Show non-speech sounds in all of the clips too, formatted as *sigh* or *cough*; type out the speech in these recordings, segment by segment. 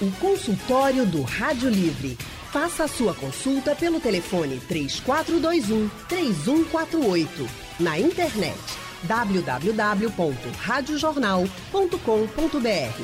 O consultório do Rádio Livre. Faça a sua consulta pelo telefone 3421 3148. Na internet www.radiojornal.com.br.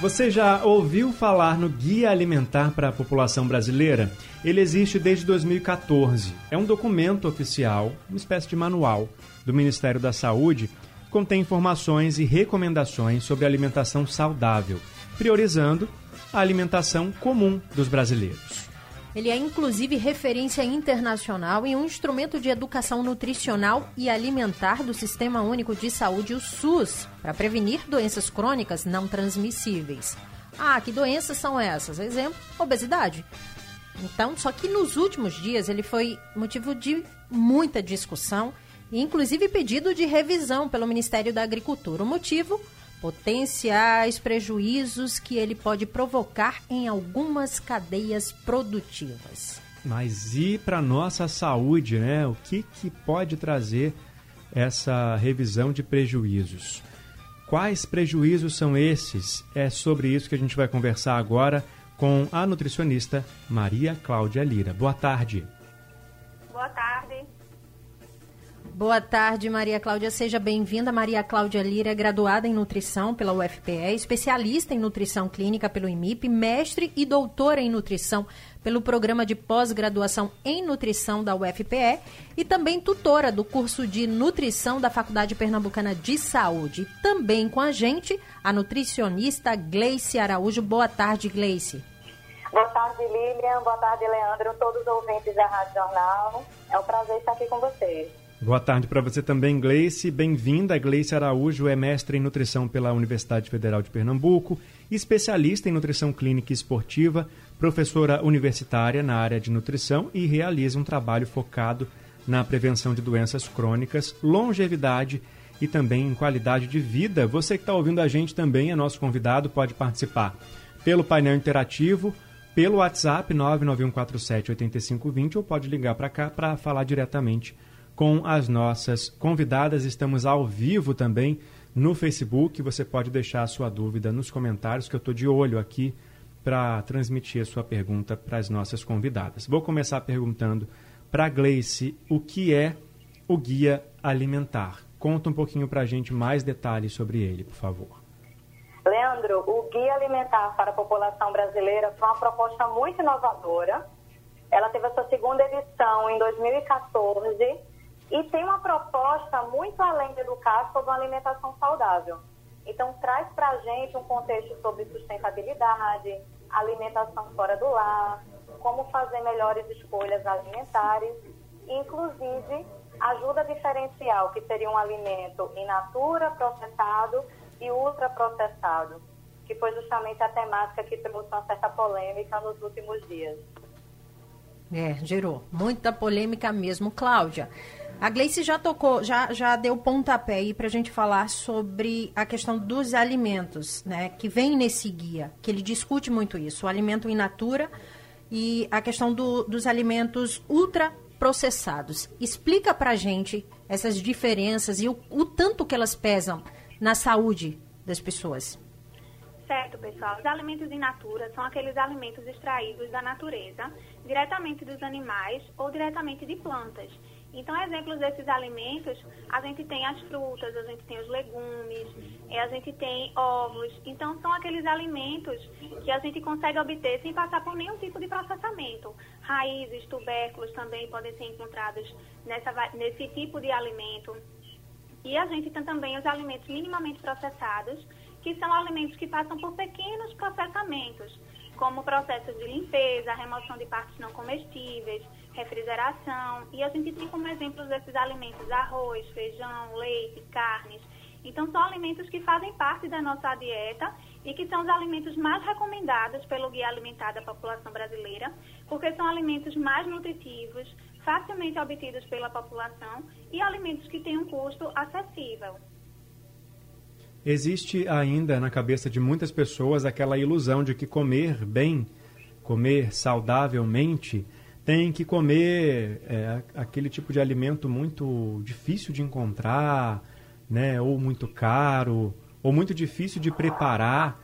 Você já ouviu falar no Guia Alimentar para a População Brasileira? Ele existe desde 2014. É um documento oficial, uma espécie de manual do Ministério da Saúde, contém informações e recomendações sobre alimentação saudável, priorizando a alimentação comum dos brasileiros. Ele é inclusive referência internacional e um instrumento de educação nutricional e alimentar do Sistema Único de Saúde, o SUS, para prevenir doenças crônicas não transmissíveis. Ah, que doenças são essas? Exemplo, obesidade. Então, só que nos últimos dias ele foi motivo de muita discussão inclusive pedido de revisão pelo Ministério da Agricultura. O motivo? potenciais prejuízos que ele pode provocar em algumas cadeias produtivas. Mas e para nossa saúde, né? O que, que pode trazer essa revisão de prejuízos? Quais prejuízos são esses? É sobre isso que a gente vai conversar agora com a nutricionista Maria Cláudia Lira. Boa tarde. Boa tarde. Boa tarde, Maria Cláudia. Seja bem-vinda. Maria Cláudia Lira é graduada em nutrição pela UFPE, especialista em nutrição clínica pelo IMIP, mestre e doutora em nutrição pelo programa de pós-graduação em nutrição da UFPE e também tutora do curso de nutrição da Faculdade Pernambucana de Saúde. Também com a gente, a nutricionista Gleice Araújo. Boa tarde, Gleice. Boa tarde, Lilian. Boa tarde, Leandro. Todos os ouvintes da Rádio Jornal. É um prazer estar aqui com vocês. Boa tarde para você também, Gleice. Bem-vinda. Gleice Araújo é mestre em nutrição pela Universidade Federal de Pernambuco, especialista em nutrição clínica e esportiva, professora universitária na área de nutrição e realiza um trabalho focado na prevenção de doenças crônicas, longevidade e também em qualidade de vida. Você que está ouvindo a gente também é nosso convidado, pode participar pelo painel interativo, pelo WhatsApp 991478520 ou pode ligar para cá para falar diretamente com as nossas convidadas. Estamos ao vivo também no Facebook. Você pode deixar a sua dúvida nos comentários, que eu estou de olho aqui para transmitir a sua pergunta para as nossas convidadas. Vou começar perguntando para a Gleice o que é o Guia Alimentar. Conta um pouquinho para a gente mais detalhes sobre ele, por favor. Leandro, o Guia Alimentar para a População Brasileira foi uma proposta muito inovadora. Ela teve a sua segunda edição em 2014 e tem uma proposta muito além de educar sobre uma alimentação saudável. Então, traz para a gente um contexto sobre sustentabilidade, alimentação fora do lar, como fazer melhores escolhas alimentares, inclusive ajuda diferencial, que seria um alimento in natura, processado e ultraprocessado, que foi justamente a temática que trouxe uma certa polêmica nos últimos dias. É, gerou muita polêmica mesmo, Cláudia. A Gleice já tocou, já, já deu pontapé aí para a gente falar sobre a questão dos alimentos, né? Que vem nesse guia, que ele discute muito isso, o alimento in natura e a questão do, dos alimentos ultraprocessados. Explica para a gente essas diferenças e o, o tanto que elas pesam na saúde das pessoas. Certo, pessoal. Os alimentos in natura são aqueles alimentos extraídos da natureza, diretamente dos animais ou diretamente de plantas. Então, exemplos desses alimentos, a gente tem as frutas, a gente tem os legumes, eh, a gente tem ovos. Então, são aqueles alimentos que a gente consegue obter sem passar por nenhum tipo de processamento. Raízes, tubérculos também podem ser encontrados nessa, nesse tipo de alimento. E a gente tem também os alimentos minimamente processados, que são alimentos que passam por pequenos processamentos, como processos de limpeza, remoção de partes não comestíveis, refrigeração. E a gente tem como exemplos desses alimentos arroz, feijão, leite, carnes. Então, são alimentos que fazem parte da nossa dieta e que são os alimentos mais recomendados pelo Guia Alimentar da População Brasileira, porque são alimentos mais nutritivos, facilmente obtidos pela população e alimentos que têm um custo acessível. Existe ainda na cabeça de muitas pessoas aquela ilusão de que comer bem, comer saudavelmente, tem que comer é, aquele tipo de alimento muito difícil de encontrar, né, ou muito caro, ou muito difícil de preparar.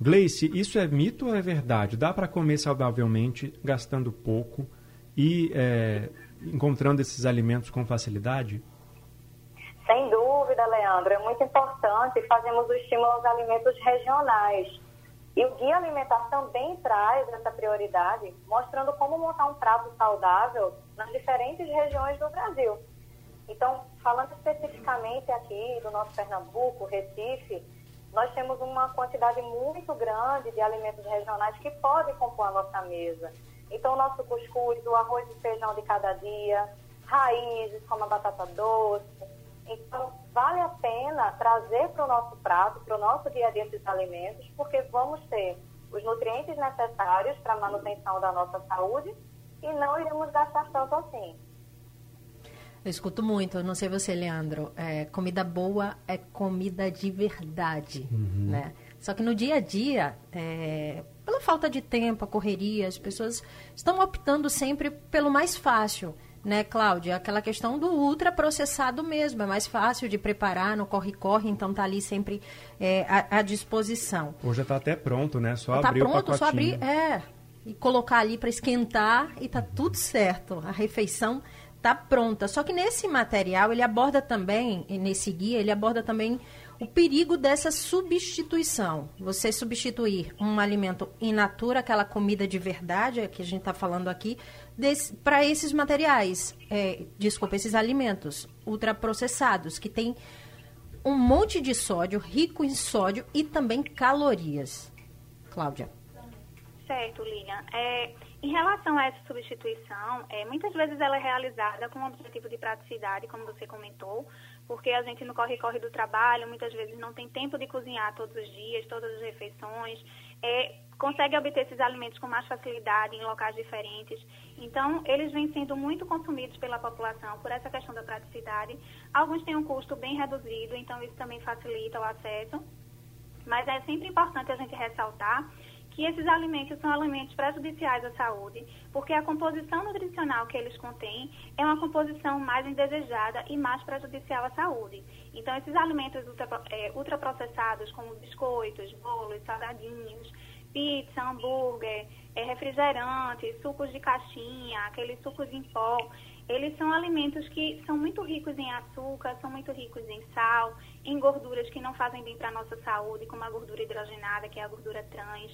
Gleice, isso é mito ou é verdade? Dá para comer saudavelmente, gastando pouco e é, encontrando esses alimentos com facilidade? Sem dúvida, Leandro. É muito importante. Fazemos o estímulo aos alimentos regionais. E o Guia Alimentar também traz essa prioridade, mostrando como montar um prato saudável nas diferentes regiões do Brasil. Então, falando especificamente aqui do nosso Pernambuco, Recife, nós temos uma quantidade muito grande de alimentos regionais que podem compor a nossa mesa. Então, o nosso cuscuz, o arroz e feijão de cada dia, raízes como a batata doce. Então, vale a pena trazer para o nosso prato, para o nosso dia a dia esses alimentos, porque vamos ter os nutrientes necessários para a manutenção da nossa saúde e não iremos gastar tanto assim. Eu escuto muito, não sei você, Leandro. É, comida boa é comida de verdade, uhum. né? Só que no dia a dia, é, pela falta de tempo, a correria, as pessoas estão optando sempre pelo mais fácil, né, Cláudia? Aquela questão do ultraprocessado mesmo, é mais fácil de preparar, no corre-corre, então tá ali sempre é, à, à, disposição. Hoje já tá até pronto, né? Só tá abrir pronto, o pacotinho. só abrir, é, e colocar ali para esquentar e tá tudo certo. A refeição está pronta. Só que nesse material ele aborda também, nesse guia, ele aborda também o perigo dessa substituição. Você substituir um alimento in natura, aquela comida de verdade que a gente está falando aqui, para esses materiais, é, desculpa, esses alimentos ultraprocessados, que tem um monte de sódio, rico em sódio e também calorias. Cláudia. Certo, Lilian. É, em relação a essa substituição, é, muitas vezes ela é realizada com o objetivo de praticidade, como você comentou, porque a gente no corre-corre do trabalho muitas vezes não tem tempo de cozinhar todos os dias, todas as refeições, é, consegue obter esses alimentos com mais facilidade em locais diferentes. Então, eles vêm sendo muito consumidos pela população por essa questão da praticidade. Alguns têm um custo bem reduzido, então isso também facilita o acesso. Mas é sempre importante a gente ressaltar que esses alimentos são alimentos prejudiciais à saúde, porque a composição nutricional que eles contêm é uma composição mais indesejada e mais prejudicial à saúde. Então, esses alimentos ultra, é, ultraprocessados, como biscoitos, bolos, salgadinhos, pizza, hambúrguer, é, refrigerantes, sucos de caixinha, aqueles sucos em pó, eles são alimentos que são muito ricos em açúcar, são muito ricos em sal, em gorduras que não fazem bem para a nossa saúde, como a gordura hidrogenada, que é a gordura trans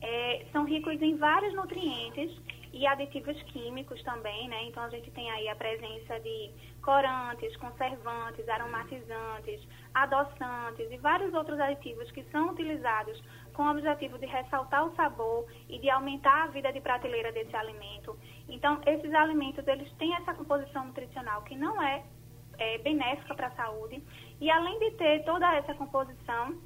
é, são ricos em vários nutrientes e aditivos químicos também, né? Então a gente tem aí a presença de corantes, conservantes, aromatizantes, adoçantes e vários outros aditivos que são utilizados com o objetivo de ressaltar o sabor e de aumentar a vida de prateleira desse alimento. Então esses alimentos eles têm essa composição nutricional que não é, é benéfica para a saúde e além de ter toda essa composição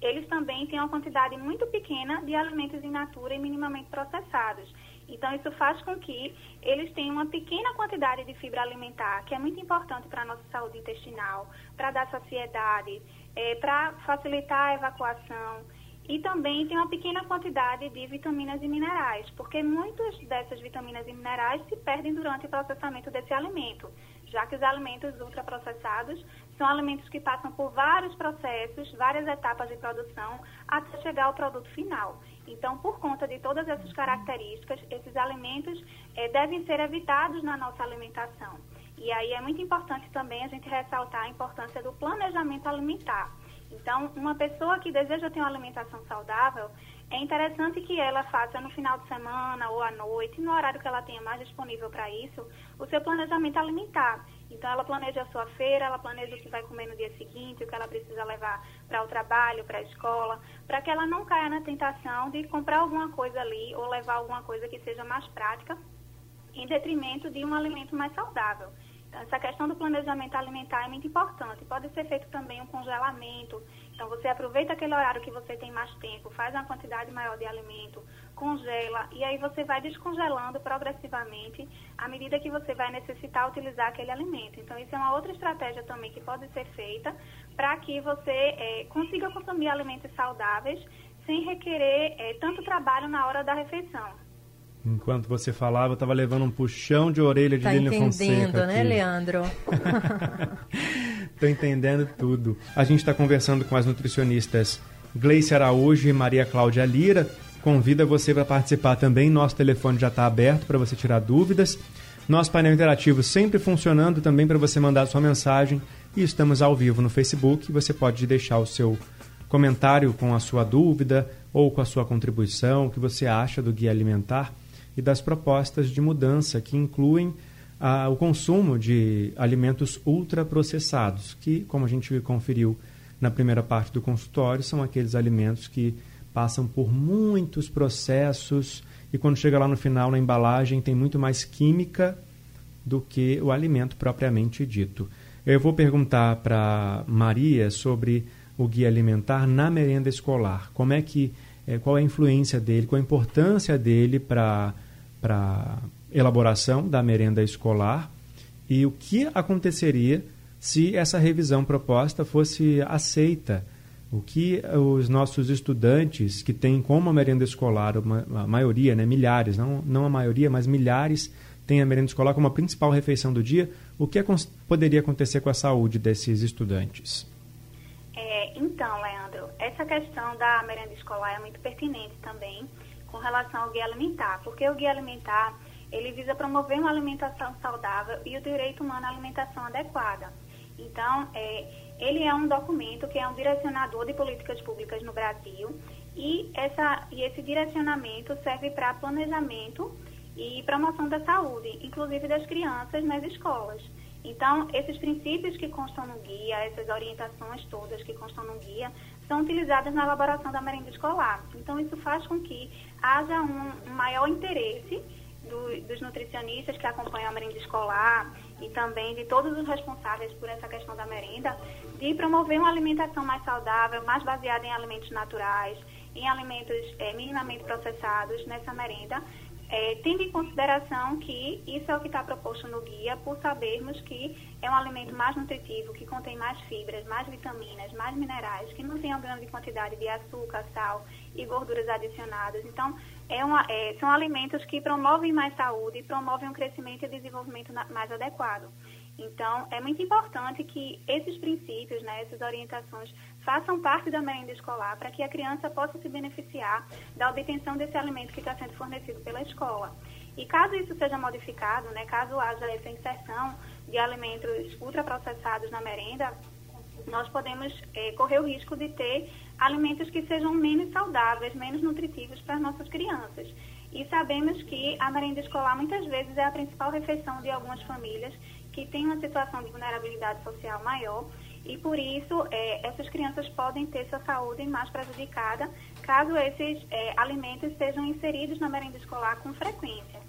eles também têm uma quantidade muito pequena de alimentos in natura e minimamente processados. Então, isso faz com que eles tenham uma pequena quantidade de fibra alimentar, que é muito importante para a nossa saúde intestinal, para dar saciedade, é, para facilitar a evacuação. E também tem uma pequena quantidade de vitaminas e minerais, porque muitas dessas vitaminas e minerais se perdem durante o processamento desse alimento, já que os alimentos ultraprocessados são alimentos que passam por vários processos, várias etapas de produção, até chegar ao produto final. Então, por conta de todas essas características, esses alimentos eh, devem ser evitados na nossa alimentação. E aí é muito importante também a gente ressaltar a importância do planejamento alimentar. Então, uma pessoa que deseja ter uma alimentação saudável, é interessante que ela faça no final de semana ou à noite, no horário que ela tenha mais disponível para isso, o seu planejamento alimentar. Então, ela planeja a sua feira, ela planeja o que vai comer no dia seguinte, o que ela precisa levar para o trabalho, para a escola, para que ela não caia na tentação de comprar alguma coisa ali ou levar alguma coisa que seja mais prática, em detrimento de um alimento mais saudável. Essa questão do planejamento alimentar é muito importante. Pode ser feito também um congelamento. Então, você aproveita aquele horário que você tem mais tempo, faz uma quantidade maior de alimento, congela e aí você vai descongelando progressivamente à medida que você vai necessitar utilizar aquele alimento. Então, isso é uma outra estratégia também que pode ser feita para que você é, consiga consumir alimentos saudáveis sem requerer é, tanto trabalho na hora da refeição. Enquanto você falava, eu estava levando um puxão de orelha de tá Lilian Fonseca. entendendo, né, Leandro? *laughs* Estou entendendo tudo. A gente está conversando com as nutricionistas Gleice Araújo e Maria Cláudia Lira. Convida você para participar também. Nosso telefone já está aberto para você tirar dúvidas. Nosso painel interativo sempre funcionando também para você mandar sua mensagem. E estamos ao vivo no Facebook. Você pode deixar o seu comentário com a sua dúvida ou com a sua contribuição, o que você acha do guia alimentar e das propostas de mudança que incluem ah, o consumo de alimentos ultraprocessados, que, como a gente conferiu na primeira parte do consultório, são aqueles alimentos que passam por muitos processos e quando chega lá no final na embalagem tem muito mais química do que o alimento propriamente dito. Eu vou perguntar para Maria sobre o guia alimentar na merenda escolar. Como é que é, qual é a influência dele, qual a importância dele para para elaboração da merenda escolar e o que aconteceria se essa revisão proposta fosse aceita. O que os nossos estudantes que têm como a merenda escolar, uma, a maioria, né, milhares, não, não a maioria, mas milhares, têm a merenda escolar como a principal refeição do dia, o que poderia acontecer com a saúde desses estudantes? É, então, Leandro, essa questão da merenda escolar é muito pertinente também com relação ao guia alimentar, porque o guia alimentar ele visa promover uma alimentação saudável e o direito humano à alimentação adequada. Então, é, ele é um documento que é um direcionador de políticas públicas no Brasil e, essa, e esse direcionamento serve para planejamento e promoção da saúde, inclusive das crianças nas escolas. Então, esses princípios que constam no guia, essas orientações todas que constam no guia, são utilizadas na elaboração da merenda escolar. Então, isso faz com que haja um, maior interesse do, dos nutricionistas que acompanham a merenda escolar e também de todos os responsáveis por essa questão da merenda, de promover uma alimentação mais saudável, mais baseada em alimentos naturais, em alimentos é, minimamente processados nessa merenda, é, tendo em consideração que isso é o que está proposto no guia, por sabermos que é um alimento mais nutritivo, que contém mais fibras, mais vitaminas, mais minerais, que não tem uma grande quantidade de açúcar, sal e gorduras adicionadas. Então, é uma, é, são alimentos que promovem mais saúde, promovem um crescimento e desenvolvimento na, mais adequado. Então, é muito importante que esses princípios, né, essas orientações, façam parte da merenda escolar para que a criança possa se beneficiar da obtenção desse alimento que está sendo fornecido pela escola. E caso isso seja modificado, né, caso haja essa inserção de alimentos ultraprocessados na merenda, nós podemos é, correr o risco de ter alimentos que sejam menos saudáveis, menos nutritivos para as nossas crianças. E sabemos que a merenda escolar muitas vezes é a principal refeição de algumas famílias que têm uma situação de vulnerabilidade social maior e por isso é, essas crianças podem ter sua saúde mais prejudicada caso esses é, alimentos sejam inseridos na merenda escolar com frequência.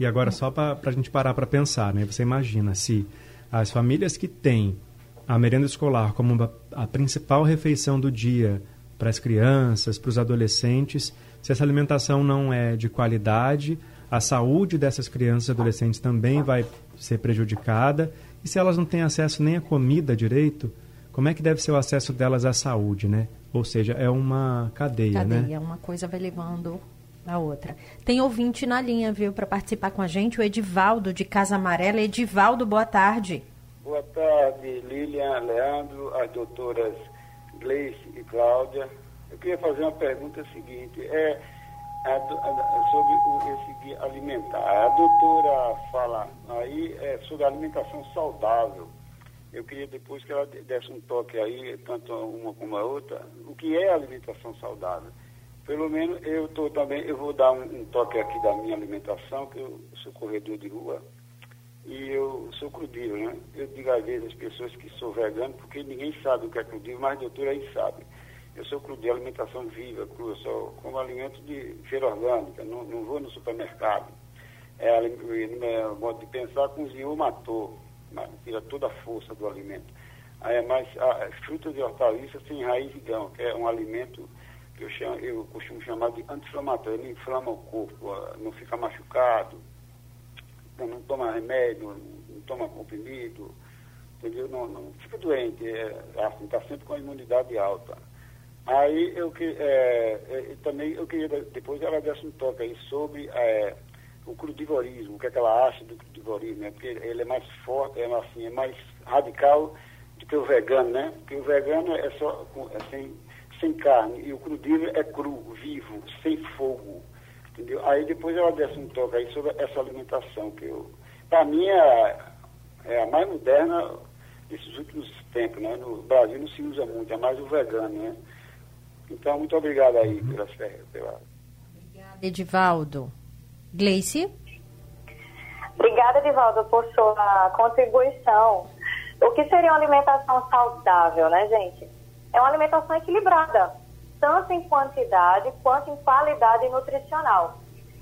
E agora só para a gente parar para pensar, né? Você imagina se as famílias que têm a merenda escolar como a principal refeição do dia para as crianças, para os adolescentes, se essa alimentação não é de qualidade, a saúde dessas crianças e adolescentes também vai ser prejudicada. E se elas não têm acesso nem à comida direito, como é que deve ser o acesso delas à saúde, né? Ou seja, é uma cadeia, cadeia né? Cadeia, uma coisa vai levando a outra. Tem ouvinte na linha, viu, para participar com a gente, o Edivaldo de Casa Amarela. Edivaldo, boa tarde. Boa tarde, Lilian, Leandro, as doutoras Gleice e Cláudia. Eu queria fazer uma pergunta seguinte, é a, a, sobre o, esse guia alimentar. A doutora fala aí é, sobre alimentação saudável. Eu queria depois que ela desse um toque aí, tanto uma como a outra, o que é alimentação saudável. Pelo menos eu estou também, eu vou dar um, um toque aqui da minha alimentação, que eu sou corredor de rua e eu sou crudível, né? Eu digo às vezes às pessoas que sou vegano, porque ninguém sabe o que é crudível, mas a doutora aí sabe. Eu sou crudível, alimentação viva, crua, sou como alimento de feira orgânica, não, não vou no supermercado. É, é, modo de pensar, cozinhou, matou, tira toda a força do alimento. É mais a, frutas e hortaliças sem raiz e grão, que é um alimento que eu, chamo, eu costumo chamar de anti-inflamatório, ele inflama o corpo, não fica machucado, não toma remédio, não toma comprimido, entendeu? Não, não fica doente, é, assim, está sempre com a imunidade alta. Aí eu que é, é, também eu queria depois ela desse um toque aí sobre é, o crudivorismo, o que, é que ela acha do crudivorismo, né? porque ele é mais forte, é, assim, é mais radical do que o vegano, né? Porque o vegano é só é sem, sem carne e o crudívoro é cru, vivo, sem fogo. Entendeu? Aí depois ela desce um toque aí sobre essa alimentação que eu. Para mim é, é a mais moderna desses últimos tempos, né? No Brasil não se usa muito, é mais o vegano, né? Então, muito obrigado aí uhum. pela, pela... Obrigada, Edivaldo. Gleice? Obrigada, Edivaldo, por sua contribuição. O que seria uma alimentação saudável, né, gente? É uma alimentação equilibrada, tanto em quantidade quanto em qualidade nutricional.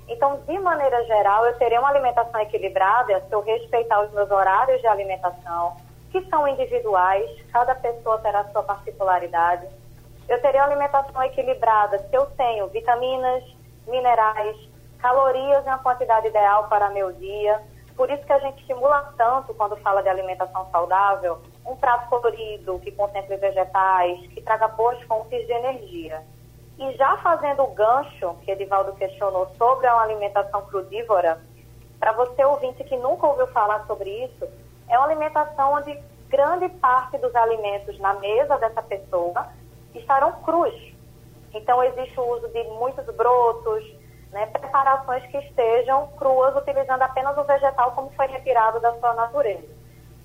Então, de maneira geral, eu teria uma alimentação equilibrada se eu respeitar os meus horários de alimentação, que são individuais, cada pessoa terá sua particularidade. Eu teria uma alimentação equilibrada se eu tenho vitaminas, minerais, calorias uma quantidade ideal para meu dia. Por isso que a gente estimula tanto, quando fala de alimentação saudável, um prato colorido, que contemple vegetais, que traga boas fontes de energia. E já fazendo o gancho que Edivaldo questionou sobre a alimentação crudívora, para você ouvinte que nunca ouviu falar sobre isso, é uma alimentação onde grande parte dos alimentos na mesa dessa pessoa estarão crus. Então, existe o uso de muitos brotos, né, preparações que estejam cruas, utilizando apenas o vegetal como foi retirado da sua natureza.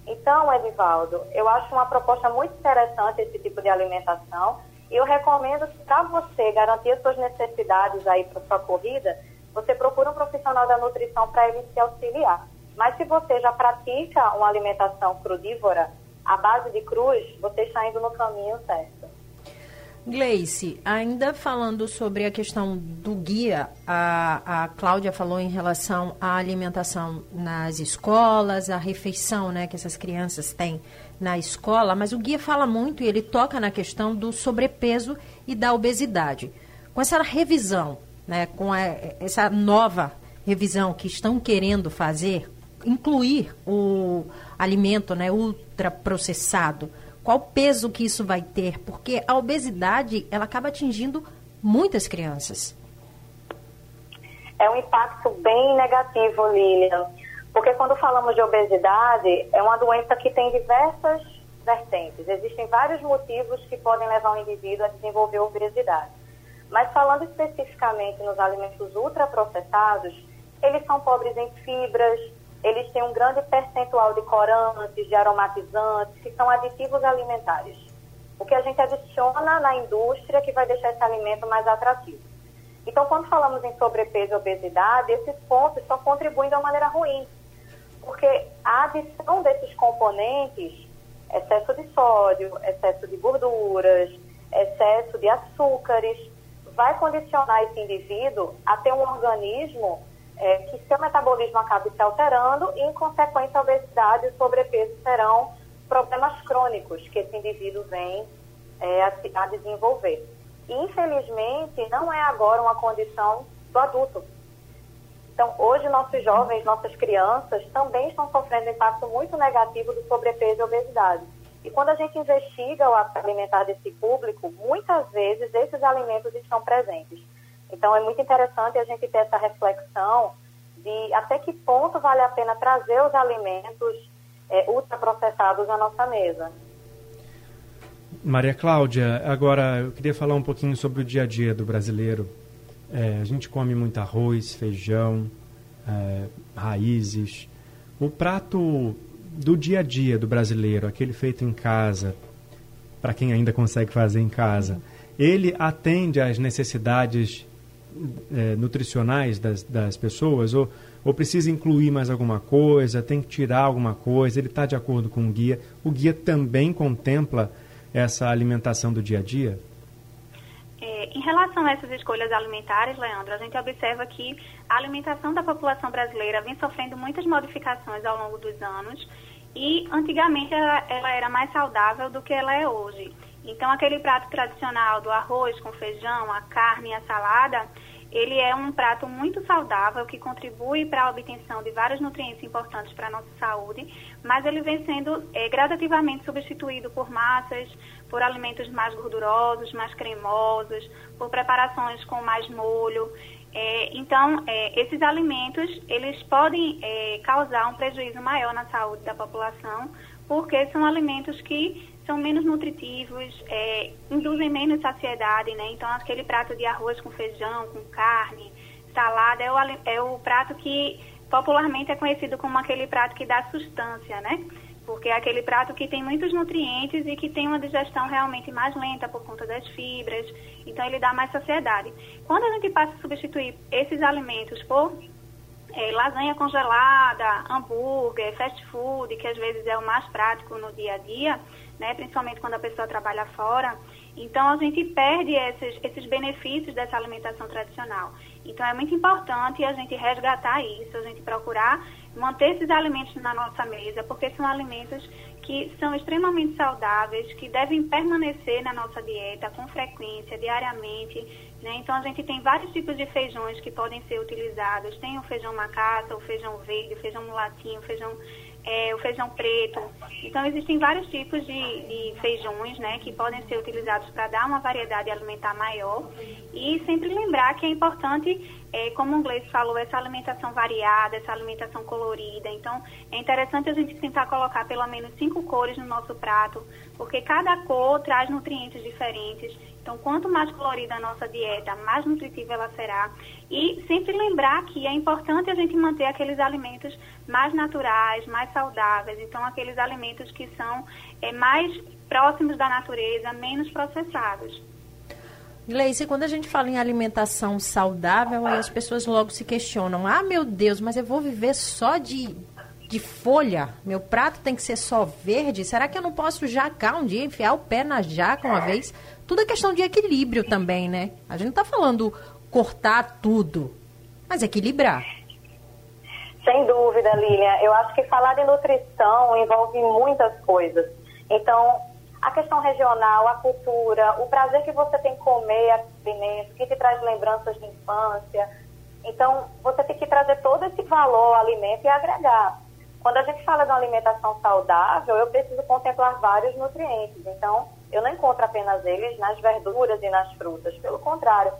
Então, Edivaldo, eu acho uma proposta muito interessante esse tipo de alimentação e eu recomendo que para você garantir as suas necessidades aí para sua corrida, você procure um profissional da nutrição para ele se auxiliar. Mas se você já pratica uma alimentação crudívora, à base de cruz, você está indo no caminho certo. Gleice, ainda falando sobre a questão do guia, a, a Cláudia falou em relação à alimentação nas escolas, a refeição né, que essas crianças têm na escola, mas o guia fala muito e ele toca na questão do sobrepeso e da obesidade. Com essa revisão, né, com a, essa nova revisão que estão querendo fazer, incluir o alimento né, ultraprocessado, qual peso que isso vai ter? Porque a obesidade ela acaba atingindo muitas crianças. É um impacto bem negativo, Lilian, porque quando falamos de obesidade, é uma doença que tem diversas vertentes. Existem vários motivos que podem levar um indivíduo a desenvolver obesidade. Mas falando especificamente nos alimentos ultraprocessados, eles são pobres em fibras, eles têm um grande percentual de corantes, de aromatizantes, que são aditivos alimentares. O que a gente adiciona na indústria que vai deixar esse alimento mais atrativo. Então, quando falamos em sobrepeso e obesidade, esses pontos só contribuem de uma maneira ruim. Porque a adição desses componentes, excesso de sódio, excesso de gorduras, excesso de açúcares, vai condicionar esse indivíduo a ter um organismo é, que seu metabolismo acabe se alterando e, em consequência, a obesidade e o sobrepeso serão problemas crônicos que esse indivíduo vem é, a, a desenvolver. E, infelizmente, não é agora uma condição do adulto. Então, hoje, nossos jovens, nossas crianças também estão sofrendo impacto muito negativo do sobrepeso e obesidade. E quando a gente investiga o alimentar desse público, muitas vezes esses alimentos estão presentes. Então, é muito interessante a gente ter essa reflexão de até que ponto vale a pena trazer os alimentos é, ultraprocessados à nossa mesa. Maria Cláudia, agora eu queria falar um pouquinho sobre o dia a dia do brasileiro. É, a gente come muito arroz, feijão, é, raízes. O prato do dia a dia do brasileiro, aquele feito em casa, para quem ainda consegue fazer em casa, ele atende às necessidades é, nutricionais das, das pessoas? Ou, ou precisa incluir mais alguma coisa, tem que tirar alguma coisa? Ele está de acordo com o guia? O guia também contempla essa alimentação do dia a dia? É, em relação a essas escolhas alimentares, Leandro, a gente observa que a alimentação da população brasileira vem sofrendo muitas modificações ao longo dos anos e antigamente ela, ela era mais saudável do que ela é hoje. Então, aquele prato tradicional do arroz com feijão, a carne e a salada, ele é um prato muito saudável que contribui para a obtenção de vários nutrientes importantes para a nossa saúde, mas ele vem sendo é, gradativamente substituído por massas, por alimentos mais gordurosos, mais cremosos, por preparações com mais molho. É, então, é, esses alimentos, eles podem é, causar um prejuízo maior na saúde da população, porque são alimentos que são menos nutritivos, é, induzem menos saciedade, né? Então, aquele prato de arroz com feijão, com carne, salada, é o, é o prato que popularmente é conhecido como aquele prato que dá sustância, né? Porque é aquele prato que tem muitos nutrientes e que tem uma digestão realmente mais lenta por conta das fibras, então ele dá mais saciedade. Quando a gente passa a substituir esses alimentos por é, lasanha congelada, hambúrguer, fast food, que às vezes é o mais prático no dia a dia, né, principalmente quando a pessoa trabalha fora, então a gente perde esses, esses benefícios dessa alimentação tradicional. Então é muito importante a gente resgatar isso, a gente procurar manter esses alimentos na nossa mesa, porque são alimentos que são extremamente saudáveis, que devem permanecer na nossa dieta com frequência, diariamente. Né? Então, a gente tem vários tipos de feijões que podem ser utilizados. Tem o feijão macaça, o feijão verde, o feijão mulatinho, o feijão é, o feijão preto. Então, existem vários tipos de, de feijões né, que podem ser utilizados para dar uma variedade alimentar maior. E sempre lembrar que é importante, é, como o inglês falou, essa alimentação variada, essa alimentação colorida. Então, é interessante a gente tentar colocar pelo menos cinco cores no nosso prato, porque cada cor traz nutrientes diferentes. Então, quanto mais colorida a nossa dieta, mais nutritiva ela será. E sempre lembrar que é importante a gente manter aqueles alimentos mais naturais, mais saudáveis. Então, aqueles alimentos que são é, mais próximos da natureza, menos processados. Gleice, quando a gente fala em alimentação saudável, aí as pessoas logo se questionam: ah, meu Deus, mas eu vou viver só de, de folha? Meu prato tem que ser só verde? Será que eu não posso jacar um dia, enfiar o pé na jaca uma vez? Tudo é questão de equilíbrio também, né? A gente não está falando cortar tudo, mas equilibrar. Sem dúvida, Lilian. Eu acho que falar de nutrição envolve muitas coisas. Então, a questão regional, a cultura, o prazer que você tem em comer alimentos, que te traz lembranças de infância. Então, você tem que trazer todo esse valor ao alimento e agregar. Quando a gente fala de uma alimentação saudável, eu preciso contemplar vários nutrientes. Então, eu não encontro apenas eles nas verduras e nas frutas. Pelo contrário,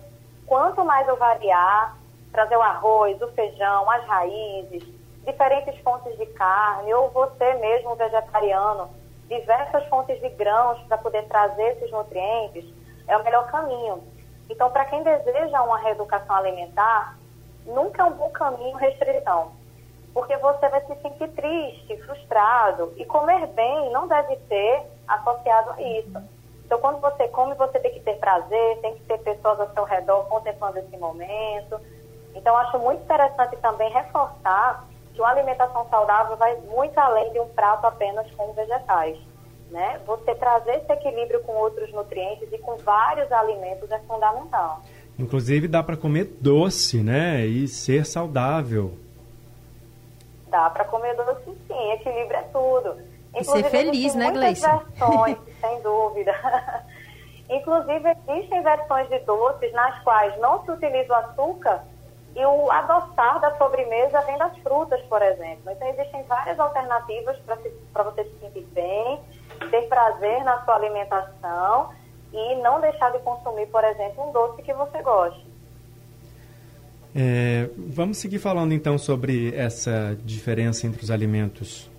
quanto mais eu variar, trazer o arroz, o feijão, as raízes, diferentes fontes de carne, ou você mesmo vegetariano, diversas fontes de grãos para poder trazer esses nutrientes, é o melhor caminho. Então, para quem deseja uma reeducação alimentar, nunca é um bom caminho restrição, porque você vai se sentir triste, frustrado, e comer bem não deve ser associado a isso. Então, quando você come, você tem que ter prazer, tem que ter pessoas ao seu redor contemplando esse momento. Então, acho muito interessante também reforçar que uma alimentação saudável vai muito além de um prato apenas com vegetais. Né? Você trazer esse equilíbrio com outros nutrientes e com vários alimentos é fundamental. Inclusive dá para comer doce, né? E ser saudável. Dá para comer doce sim, equilíbrio é tudo. E ser feliz, né, Gleice? versões, *laughs* sem dúvida. *laughs* Inclusive, existem versões de doces nas quais não se utiliza o açúcar e o adoçar da sobremesa vem das frutas, por exemplo. Então, existem várias alternativas para você se sentir bem, ter prazer na sua alimentação e não deixar de consumir, por exemplo, um doce que você goste. É, vamos seguir falando então sobre essa diferença entre os alimentos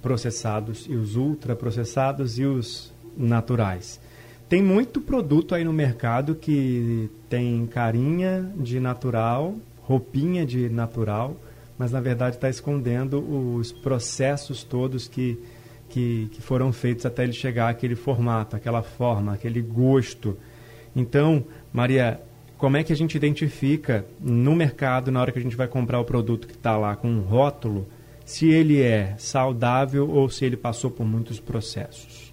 processados e os ultraprocessados e os naturais. Tem muito produto aí no mercado que tem carinha de natural, roupinha de natural, mas na verdade está escondendo os processos todos que, que, que, foram feitos até ele chegar àquele formato, aquela forma, aquele gosto. Então, Maria, como é que a gente identifica no mercado, na hora que a gente vai comprar o produto que está lá com um rótulo, se ele é saudável ou se ele passou por muitos processos?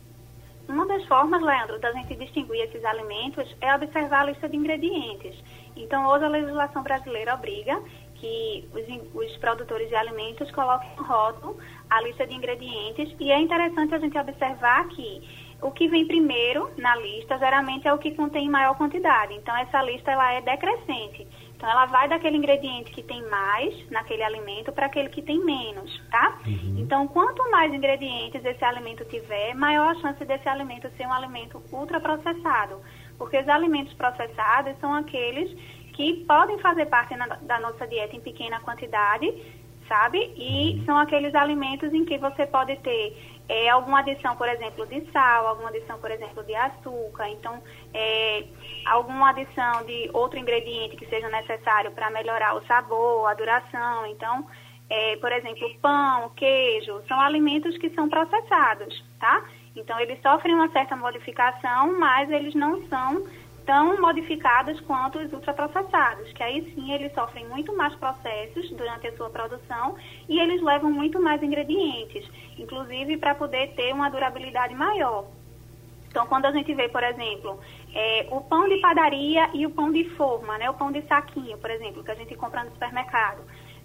Uma das formas, Leandro, da gente distinguir esses alimentos é observar a lista de ingredientes. Então, hoje a legislação brasileira obriga que os, os, produtores de alimentos coloquem no rótulo a lista de ingredientes e é interessante a gente observar que o que vem primeiro na lista geralmente é o que contém maior quantidade. Então, essa lista ela é decrescente. Então, ela vai daquele ingrediente que tem mais naquele alimento para aquele que tem menos, tá? Uhum. Então, quanto mais ingredientes esse alimento tiver, maior a chance desse alimento ser um alimento ultraprocessado. Porque os alimentos processados são aqueles que podem fazer parte na, da nossa dieta em pequena quantidade, sabe? E são aqueles alimentos em que você pode ter é, alguma adição, por exemplo, de sal, alguma adição, por exemplo, de açúcar. Então, é, alguma adição de outro ingrediente que seja necessário para melhorar o sabor, a duração. Então, é, por exemplo, pão, queijo, são alimentos que são processados, tá? Então, eles sofrem uma certa modificação, mas eles não são tão modificados quanto os ultraprocessados, que aí sim eles sofrem muito mais processos durante a sua produção e eles levam muito mais ingredientes, inclusive para poder ter uma durabilidade maior. Então, quando a gente vê, por exemplo, é, o pão de padaria e o pão de forma, né, o pão de saquinho, por exemplo, que a gente compra no supermercado,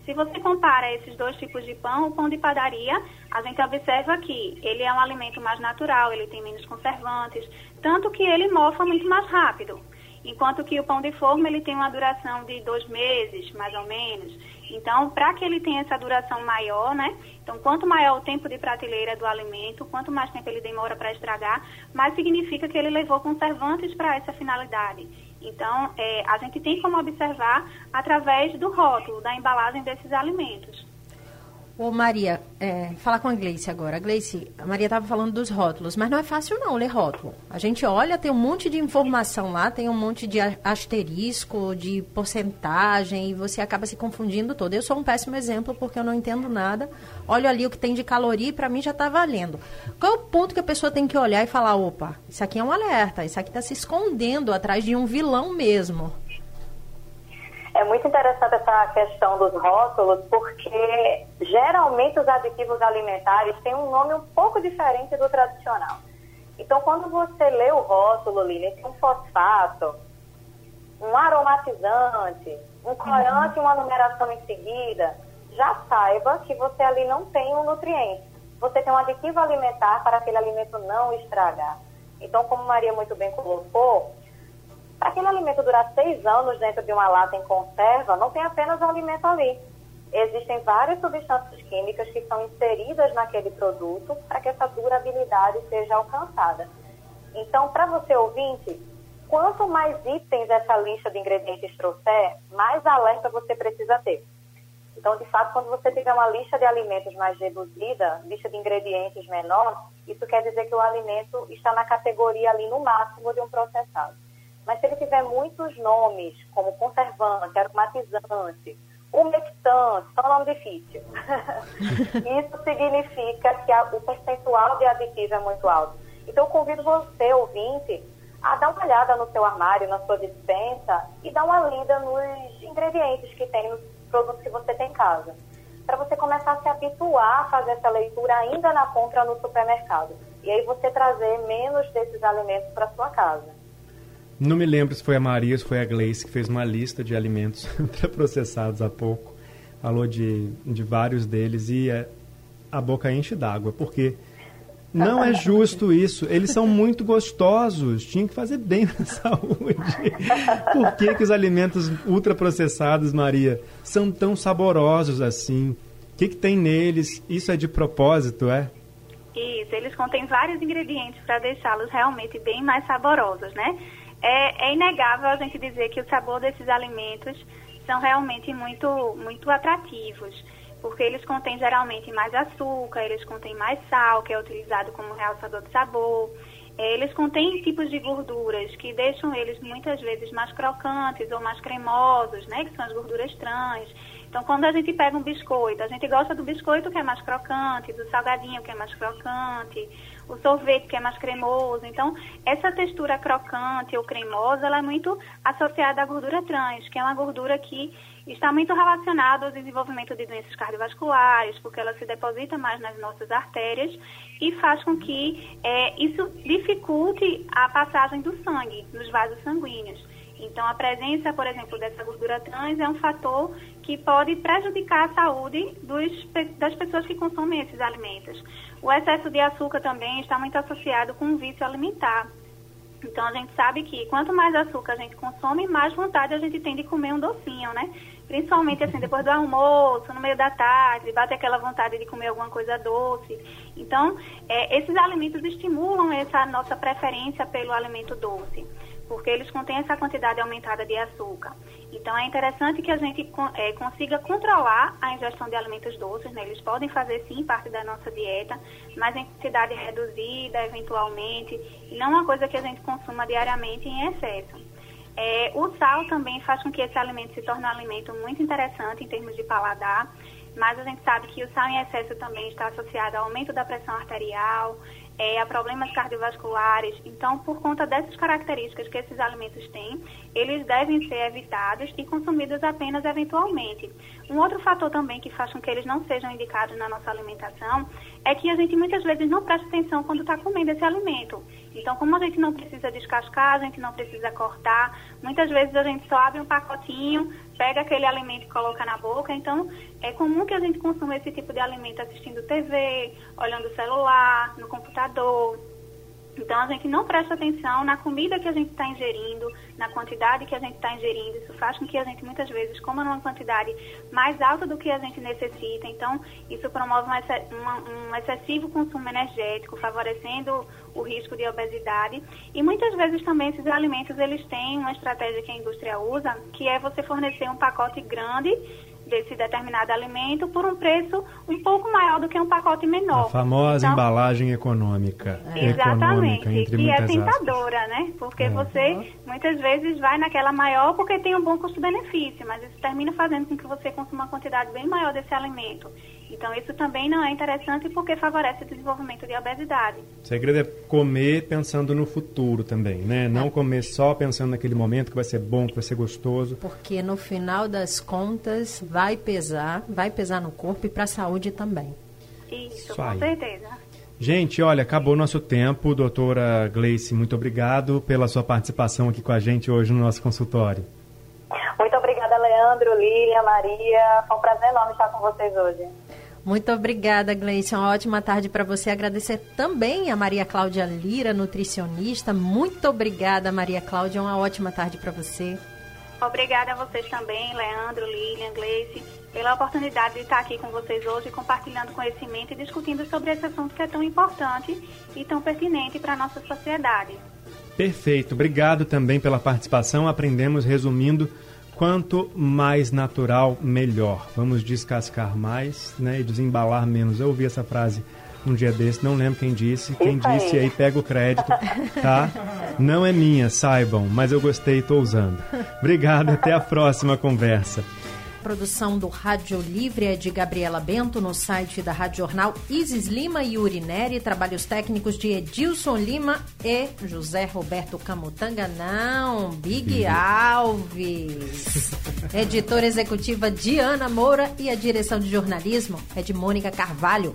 se você compara esses dois tipos de pão, o pão de padaria, a gente observa que ele é um alimento mais natural, ele tem menos conservantes, tanto que ele mofa muito mais rápido. Enquanto que o pão de forma ele tem uma duração de dois meses, mais ou menos. Então, para que ele tenha essa duração maior, né? Então, quanto maior o tempo de prateleira do alimento, quanto mais tempo ele demora para estragar, mais significa que ele levou conservantes para essa finalidade. Então, é, a gente tem como observar através do rótulo, da embalagem desses alimentos. Ô Maria, é, falar com a Gleice agora. Gleice, a Maria estava falando dos rótulos, mas não é fácil não ler rótulo. A gente olha, tem um monte de informação lá, tem um monte de asterisco, de porcentagem, e você acaba se confundindo todo. Eu sou um péssimo exemplo porque eu não entendo nada. Olho ali o que tem de caloria e para mim já está valendo. Qual é o ponto que a pessoa tem que olhar e falar, opa, isso aqui é um alerta, isso aqui está se escondendo atrás de um vilão mesmo? É muito interessante essa questão dos rótulos, porque geralmente os aditivos alimentares têm um nome um pouco diferente do tradicional. Então, quando você lê o rótulo, Lili, tem um fosfato, um aromatizante, um corante e uma numeração em seguida, já saiba que você ali não tem um nutriente. Você tem um aditivo alimentar para aquele alimento não estragar. Então, como Maria muito bem colocou, aquele alimento durar seis anos dentro de uma lata em conserva, não tem apenas o alimento ali. Existem várias substâncias químicas que são inseridas naquele produto para que essa durabilidade seja alcançada. Então, para você ouvinte, quanto mais itens essa lista de ingredientes trouxer, mais alerta você precisa ter. Então, de fato, quando você tiver uma lista de alimentos mais reduzida, lista de ingredientes menor, isso quer dizer que o alimento está na categoria ali no máximo de um processado. Mas se ele tiver muitos nomes, como conservante, aromatizante, umectante, só nome difícil, *laughs* isso significa que a, o percentual de aditivo é muito alto. Então, eu convido você, ouvinte, a dar uma olhada no seu armário, na sua dispensa e dar uma lida nos ingredientes que tem nos produtos que você tem em casa. Para você começar a se habituar a fazer essa leitura ainda na compra no supermercado. E aí você trazer menos desses alimentos para sua casa. Não me lembro se foi a Maria, se foi a Gleice que fez uma lista de alimentos *laughs* ultraprocessados há pouco. Falou de, de vários deles e é, a boca enche d'água, porque não é justo isso. Eles são muito gostosos, tinha que fazer bem na *laughs* saúde. Por que, que os alimentos ultraprocessados, Maria, são tão saborosos assim? O que, que tem neles? Isso é de propósito, é? Isso, eles contêm vários ingredientes para deixá-los realmente bem mais saborosos, né? É, é inegável a gente dizer que o sabor desses alimentos são realmente muito, muito atrativos, porque eles contêm geralmente mais açúcar, eles contêm mais sal, que é utilizado como realçador de sabor. É, eles contêm tipos de gorduras que deixam eles muitas vezes mais crocantes ou mais cremosos, né, que são as gorduras trans. Então, quando a gente pega um biscoito, a gente gosta do biscoito que é mais crocante, do salgadinho que é mais crocante, o sorvete que é mais cremoso. Então, essa textura crocante ou cremosa, ela é muito associada à gordura trans, que é uma gordura que está muito relacionada ao desenvolvimento de doenças cardiovasculares, porque ela se deposita mais nas nossas artérias e faz com que é, isso dificulte a passagem do sangue nos vasos sanguíneos. Então, a presença, por exemplo, dessa gordura trans é um fator que pode prejudicar a saúde dos, das pessoas que consomem esses alimentos. O excesso de açúcar também está muito associado com o vício alimentar. Então, a gente sabe que quanto mais açúcar a gente consome, mais vontade a gente tem de comer um docinho, né? Principalmente assim, depois do almoço, no meio da tarde, bate aquela vontade de comer alguma coisa doce. Então, é, esses alimentos estimulam essa nossa preferência pelo alimento doce. Porque eles contêm essa quantidade aumentada de açúcar. Então, é interessante que a gente é, consiga controlar a ingestão de alimentos doces, né? Eles podem fazer, sim, parte da nossa dieta, mas em quantidade reduzida, eventualmente, e não uma coisa que a gente consuma diariamente em excesso. É, o sal também faz com que esse alimento se torne um alimento muito interessante em termos de paladar, mas a gente sabe que o sal em excesso também está associado ao aumento da pressão arterial, é, a problemas cardiovasculares. Então, por conta dessas características que esses alimentos têm, eles devem ser evitados e consumidos apenas eventualmente. Um outro fator também que faz com que eles não sejam indicados na nossa alimentação é que a gente muitas vezes não presta atenção quando está comendo esse alimento. Então, como a gente não precisa descascar, a gente não precisa cortar, muitas vezes a gente só abre um pacotinho, pega aquele alimento e coloca na boca. Então, é comum que a gente consuma esse tipo de alimento assistindo TV, olhando o celular, no computador. Então, a gente não presta atenção na comida que a gente está ingerindo, na quantidade que a gente está ingerindo. Isso faz com que a gente, muitas vezes, coma numa quantidade mais alta do que a gente necessita. Então, isso promove um, excessivo consumo energético, favorecendo o risco de obesidade. E, muitas vezes, também, esses alimentos, eles têm uma estratégia que a indústria usa, que é você fornecer um pacote grande desse determinado alimento por um preço um pouco maior do que um pacote menor. A famosa então, embalagem econômica. É. Exatamente, econômica, e é tentadora, aspas. né? Porque é. você muitas vezes vai naquela maior porque tem um bom custo-benefício, mas isso termina fazendo com que você consuma uma quantidade bem maior desse alimento. Então, isso também não é interessante porque favorece o desenvolvimento de obesidade. O segredo é comer pensando no futuro também, né? Não comer só pensando naquele momento que vai ser bom, que vai ser gostoso. Porque no final das contas vai pesar, vai pesar no corpo e para a saúde também. Isso, Isso com aí. certeza. Gente, olha, acabou o nosso tempo. Doutora Gleice, muito obrigado pela sua participação aqui com a gente hoje no nosso consultório. Muito obrigada, Leandro, Lilian, Maria. Foi um prazer enorme estar com vocês hoje. Muito obrigada, Gleice. Uma ótima tarde para você. Agradecer também a Maria Cláudia Lira, nutricionista. Muito obrigada, Maria Cláudia. Uma ótima tarde para você. Obrigada a vocês também, Leandro, Lilian, Gleice, pela oportunidade de estar aqui com vocês hoje, compartilhando conhecimento e discutindo sobre esse assunto que é tão importante e tão pertinente para a nossa sociedade. Perfeito. Obrigado também pela participação. Aprendemos resumindo Quanto mais natural, melhor. Vamos descascar mais né, e desembalar menos. Eu ouvi essa frase um dia desse, não lembro quem disse. Quem Isso disse aí. aí pega o crédito, tá? Não é minha, saibam, mas eu gostei e estou usando. Obrigado, até a próxima conversa produção do Rádio Livre é de Gabriela Bento, no site da Rádio Jornal Isis Lima e Urineri, trabalhos técnicos de Edilson Lima e José Roberto Camutanga, não, Big Alves. *laughs* Editora executiva Diana Moura e a direção de jornalismo é de Mônica Carvalho.